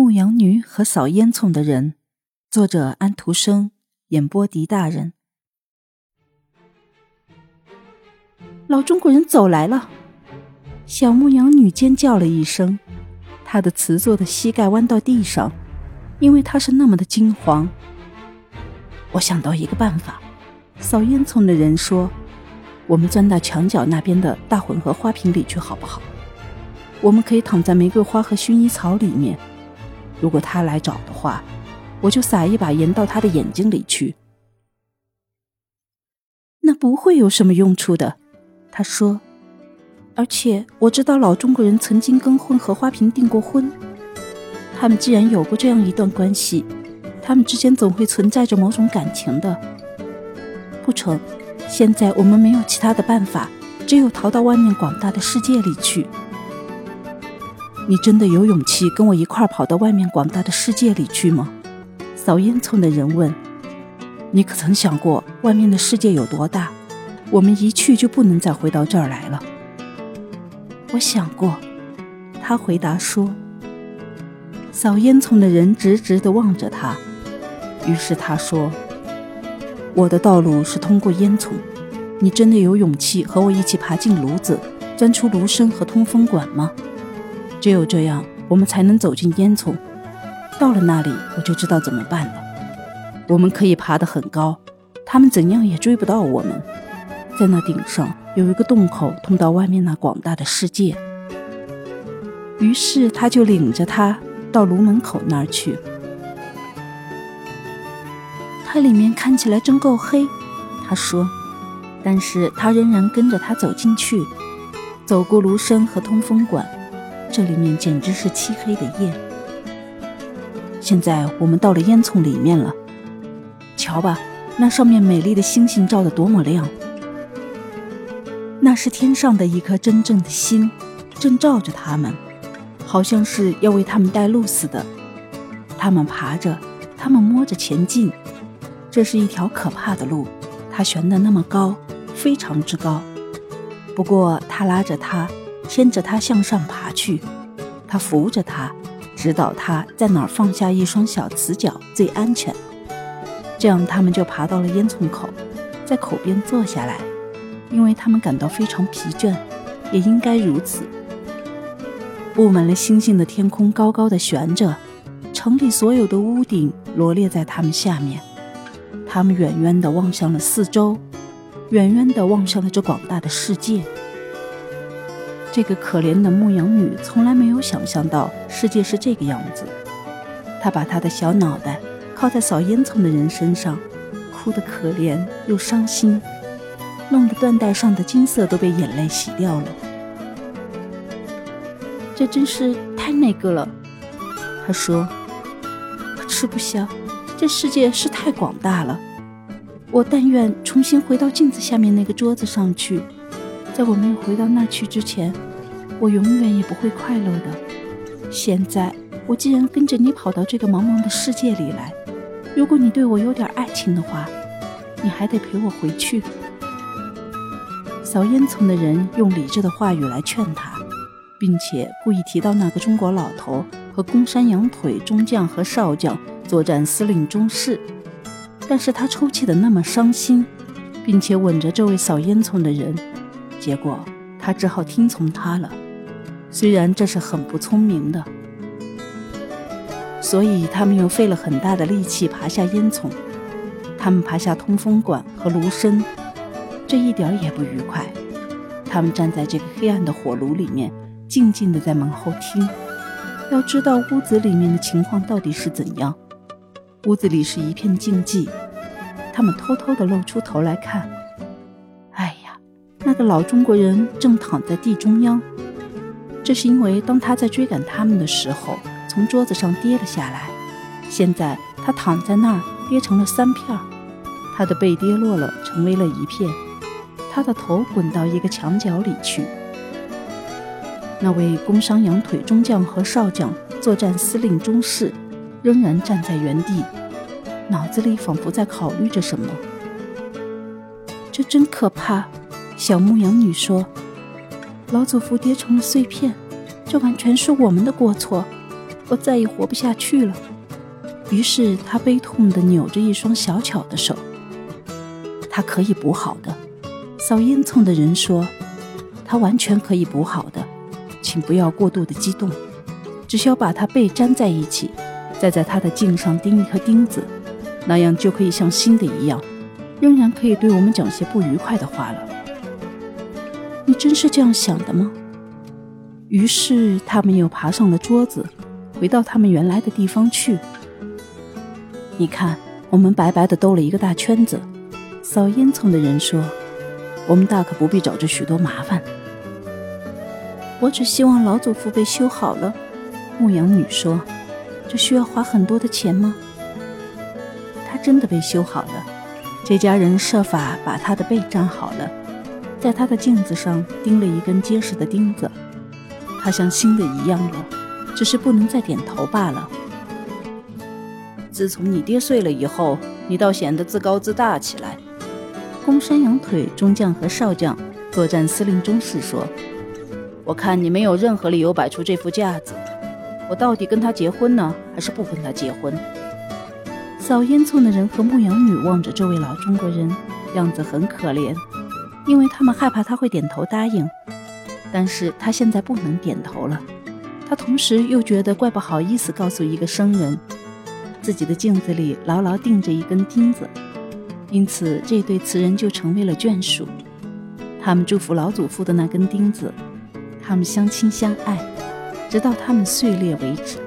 牧羊女和扫烟囱的人，作者安徒生，演播狄大人。老中国人走来了！小牧羊女尖叫了一声，她的瓷做的膝盖弯到地上，因为她是那么的惊慌。我想到一个办法，扫烟囱的人说：“我们钻到墙角那边的大混合花瓶里去，好不好？我们可以躺在玫瑰花和薰衣草里面。如果他来找的话，我就撒一把盐到他的眼睛里去。那不会有什么用处的。”他说：“而且我知道老中国人曾经跟混合花瓶订过婚。他们既然有过这样一段关系。”他们之间总会存在着某种感情的，不成？现在我们没有其他的办法，只有逃到外面广大的世界里去。你真的有勇气跟我一块儿跑到外面广大的世界里去吗？扫烟囱的人问。你可曾想过外面的世界有多大？我们一去就不能再回到这儿来了。我想过，他回答说。扫烟囱的人直直地望着他。于是他说：“我的道路是通过烟囱，你真的有勇气和我一起爬进炉子，钻出炉身和通风管吗？只有这样，我们才能走进烟囱。到了那里，我就知道怎么办了。我们可以爬得很高，他们怎样也追不到我们。在那顶上有一个洞口，通到外面那广大的世界。”于是他就领着他到炉门口那儿去。它里面看起来真够黑，他说，但是他仍然跟着他走进去，走过炉身和通风管，这里面简直是漆黑的夜。现在我们到了烟囱里面了，瞧吧，那上面美丽的星星照得多么亮！那是天上的一颗真正的星，正照着他们，好像是要为他们带路似的。他们爬着，他们摸着前进。这是一条可怕的路，它悬得那么高，非常之高。不过他拉着他，牵着他向上爬去，他扶着他，指导他在哪儿放下一双小瓷脚最安全。这样他们就爬到了烟囱口，在口边坐下来，因为他们感到非常疲倦，也应该如此。布满了星星的天空高高的悬着，城里所有的屋顶罗列在他们下面。他们远远地望向了四周，远远地望向了这广大的世界。这个可怜的牧羊女从来没有想象到世界是这个样子。她把她的小脑袋靠在扫烟囱的人身上，哭得可怜又伤心，弄得缎带上的金色都被眼泪洗掉了。这真是太那个了，她说：“我吃不消。”这世界是太广大了，我但愿重新回到镜子下面那个桌子上去。在我没有回到那去之前，我永远也不会快乐的。现在我既然跟着你跑到这个茫茫的世界里来，如果你对我有点爱情的话，你还得陪我回去。扫烟囱的人用理智的话语来劝他，并且故意提到那个中国老头和公山羊腿中将和少将。作战司令中士，但是他抽泣的那么伤心，并且吻着这位扫烟囱的人，结果他只好听从他了，虽然这是很不聪明的。所以他们又费了很大的力气爬下烟囱，他们爬下通风管和炉身，这一点也不愉快。他们站在这个黑暗的火炉里面，静静地在门后听，要知道屋子里面的情况到底是怎样。屋子里是一片静寂，他们偷偷地露出头来看。哎呀，那个老中国人正躺在地中央。这是因为当他在追赶他们的时候，从桌子上跌了下来。现在他躺在那儿，跌成了三片儿。他的背跌落了，成为了一片。他的头滚到一个墙角里去。那位工商羊腿中将和少将，作战司令中士。仍然站在原地，脑子里仿佛在考虑着什么。这真可怕，小牧羊女说：“老祖父跌成了碎片，这完全是我们的过错。我再也活不下去了。于是他悲痛地扭着一双小巧的手。他可以补好的，扫烟囱的人说：“他完全可以补好的，请不要过度的激动，只需要把它背粘在一起，再在他的颈上钉一颗钉子，那样就可以像新的一样，仍然可以对我们讲些不愉快的话了。”你真是这样想的吗？于是他们又爬上了桌子，回到他们原来的地方去。你看，我们白白的兜了一个大圈子。扫烟囱的人说：“我们大可不必找这许多麻烦。”我只希望老祖父被修好了。牧羊女说：“这需要花很多的钱吗？”他真的被修好了。这家人设法把他的背粘好了，在他的镜子上钉了一根结实的钉子。他像新的一样了，只是不能再点头罢了。自从你爹碎了以后，你倒显得自高自大起来。公山羊腿中将和少将作战司令中士说：“我看你没有任何理由摆出这副架子。我到底跟他结婚呢，还是不跟他结婚？”扫烟囱的人和牧羊女望着这位老中国人，样子很可怜，因为他们害怕他会点头答应。但是他现在不能点头了。他同时又觉得怪不好意思告诉一个生人，自己的镜子里牢牢钉着一根钉子。因此，这对词人就成为了眷属。他们祝福老祖父的那根钉子，他们相亲相爱，直到他们碎裂为止。